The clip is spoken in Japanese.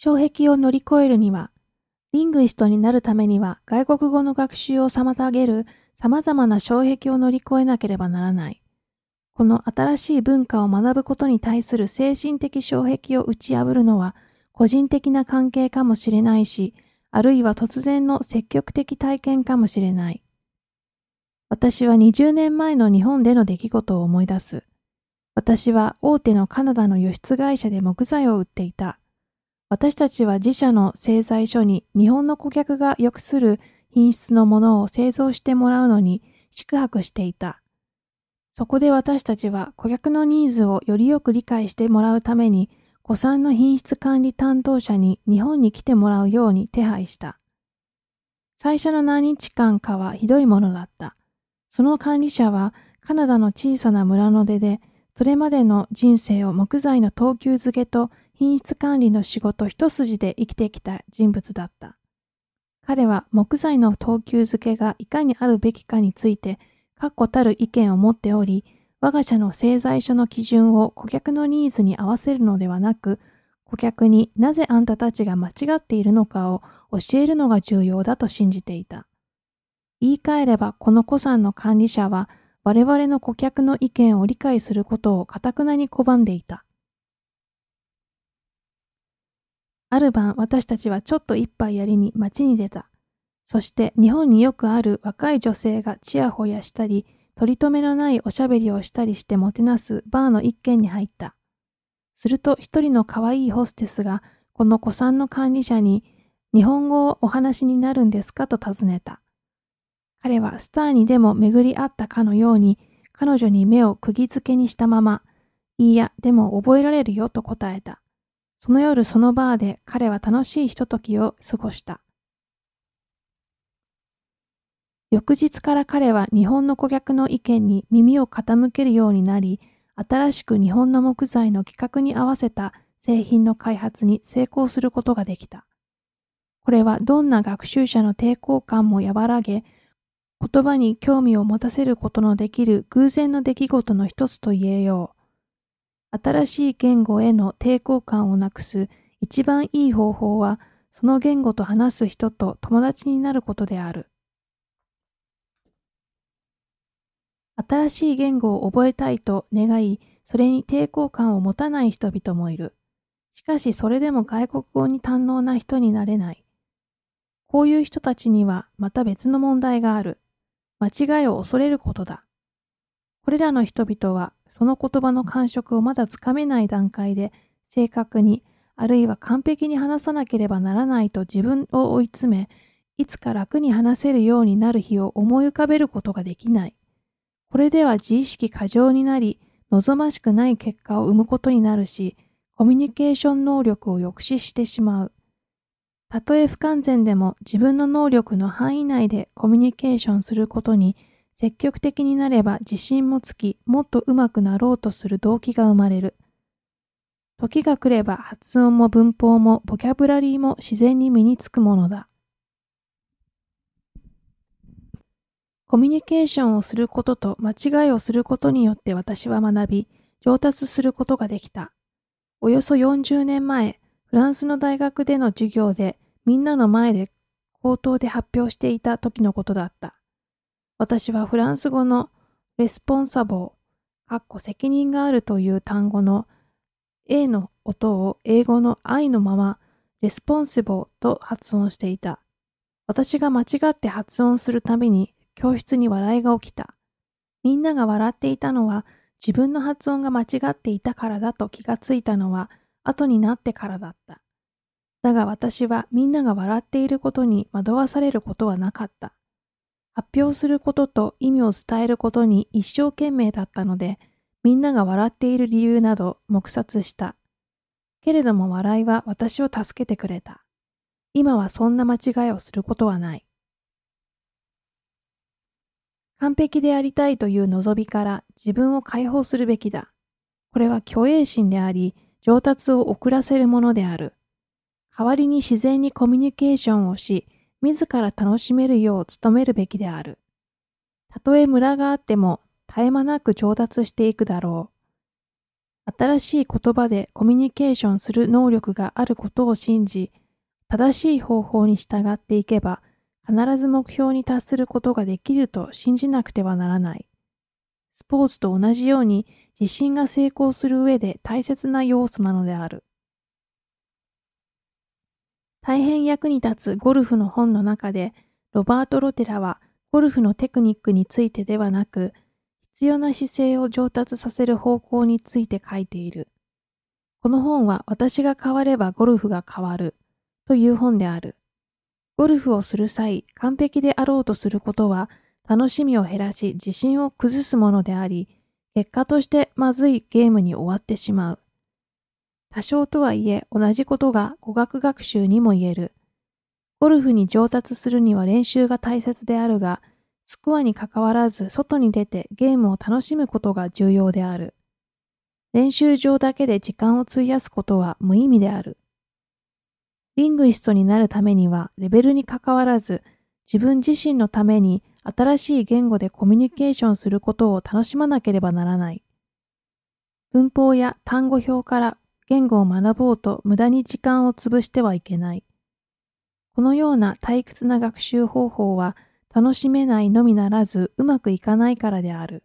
障壁を乗り越えるには、リングイストになるためには外国語の学習を妨げる様々な障壁を乗り越えなければならない。この新しい文化を学ぶことに対する精神的障壁を打ち破るのは個人的な関係かもしれないし、あるいは突然の積極的体験かもしれない。私は20年前の日本での出来事を思い出す。私は大手のカナダの輸出会社で木材を売っていた。私たちは自社の製材所に日本の顧客が良くする品質のものを製造してもらうのに宿泊していた。そこで私たちは顧客のニーズをよりよく理解してもらうために、古参の品質管理担当者に日本に来てもらうように手配した。最初の何日間かはひどいものだった。その管理者はカナダの小さな村の出で、それまでの人生を木材の等級付けと品質管理の仕事一筋で生きてきた人物だった。彼は木材の等級付けがいかにあるべきかについて確固たる意見を持っており、我が社の製材所の基準を顧客のニーズに合わせるのではなく、顧客になぜあんたたちが間違っているのかを教えるのが重要だと信じていた。言い換えればこの古参の管理者は我々の顧客の意見を理解することをかたくなに拒んでいた。ある晩私たちはちょっと一杯やりに街に出た。そして日本によくある若い女性がちやほやしたり、取り留めのないおしゃべりをしたりしてもてなすバーの一軒に入った。すると一人の可愛いホステスがこの古参の管理者に日本語をお話になるんですかと尋ねた。彼はスターにでも巡り合ったかのように彼女に目を釘付けにしたまま、いいや、でも覚えられるよと答えた。その夜そのバーで彼は楽しいひとときを過ごした。翌日から彼は日本の顧客の意見に耳を傾けるようになり、新しく日本の木材の規格に合わせた製品の開発に成功することができた。これはどんな学習者の抵抗感も和らげ、言葉に興味を持たせることのできる偶然の出来事の一つと言えよう。新しい言語への抵抗感をなくす一番いい方法は、その言語と話す人と友達になることである。新しい言語を覚えたいと願い、それに抵抗感を持たない人々もいる。しかしそれでも外国語に堪能な人になれない。こういう人たちにはまた別の問題がある。間違いを恐れることだ。これらの人々はその言葉の感触をまだつかめない段階で正確にあるいは完璧に話さなければならないと自分を追い詰め、いつか楽に話せるようになる日を思い浮かべることができない。これでは自意識過剰になり、望ましくない結果を生むことになるし、コミュニケーション能力を抑止してしまう。たとえ不完全でも自分の能力の範囲内でコミュニケーションすることに積極的になれば自信もつき、もっと上手くなろうとする動機が生まれる。時が来れば発音も文法もボキャブラリーも自然に身につくものだ。コミュニケーションをすることと間違いをすることによって私は学び、上達することができた。およそ40年前、フランスの大学での授業でみんなの前で口頭で発表していた時のことだった。私はフランス語の responsable、かっこ責任があるという単語の A の音を英語の I のまま responsible と発音していた。私が間違って発音するたびに教室に笑いが起きた。みんなが笑っていたのは自分の発音が間違っていたからだと気がついたのは後になってからだった。だが私はみんなが笑っていることに惑わされることはなかった。発表することと意味を伝えることに一生懸命だったので、みんなが笑っている理由など黙殺した。けれども笑いは私を助けてくれた。今はそんな間違いをすることはない。完璧でありたいという望みから自分を解放するべきだ。これは虚栄心であり、上達を遅らせるものである。代わりに自然にコミュニケーションをし、自ら楽しめるよう努めるべきである。たとえムラがあっても絶え間なく上達していくだろう。新しい言葉でコミュニケーションする能力があることを信じ、正しい方法に従っていけば、必ず目標に達することができると信じなくてはならない。スポーツと同じように自信が成功する上で大切な要素なのである。大変役に立つゴルフの本の中で、ロバート・ロテラはゴルフのテクニックについてではなく、必要な姿勢を上達させる方向について書いている。この本は私が変わればゴルフが変わるという本である。ゴルフをする際、完璧であろうとすることは楽しみを減らし自信を崩すものであり、結果としてまずいゲームに終わってしまう。多少とはいえ同じことが語学学習にも言える。ゴルフに上達するには練習が大切であるが、スコアに関わらず外に出てゲームを楽しむことが重要である。練習場だけで時間を費やすことは無意味である。リングイストになるためにはレベルに関わらず自分自身のために新しい言語でコミュニケーションすることを楽しまなければならない。文法や単語表から言語を学ぼうと無駄に時間を潰してはいけない。このような退屈な学習方法は楽しめないのみならずうまくいかないからである。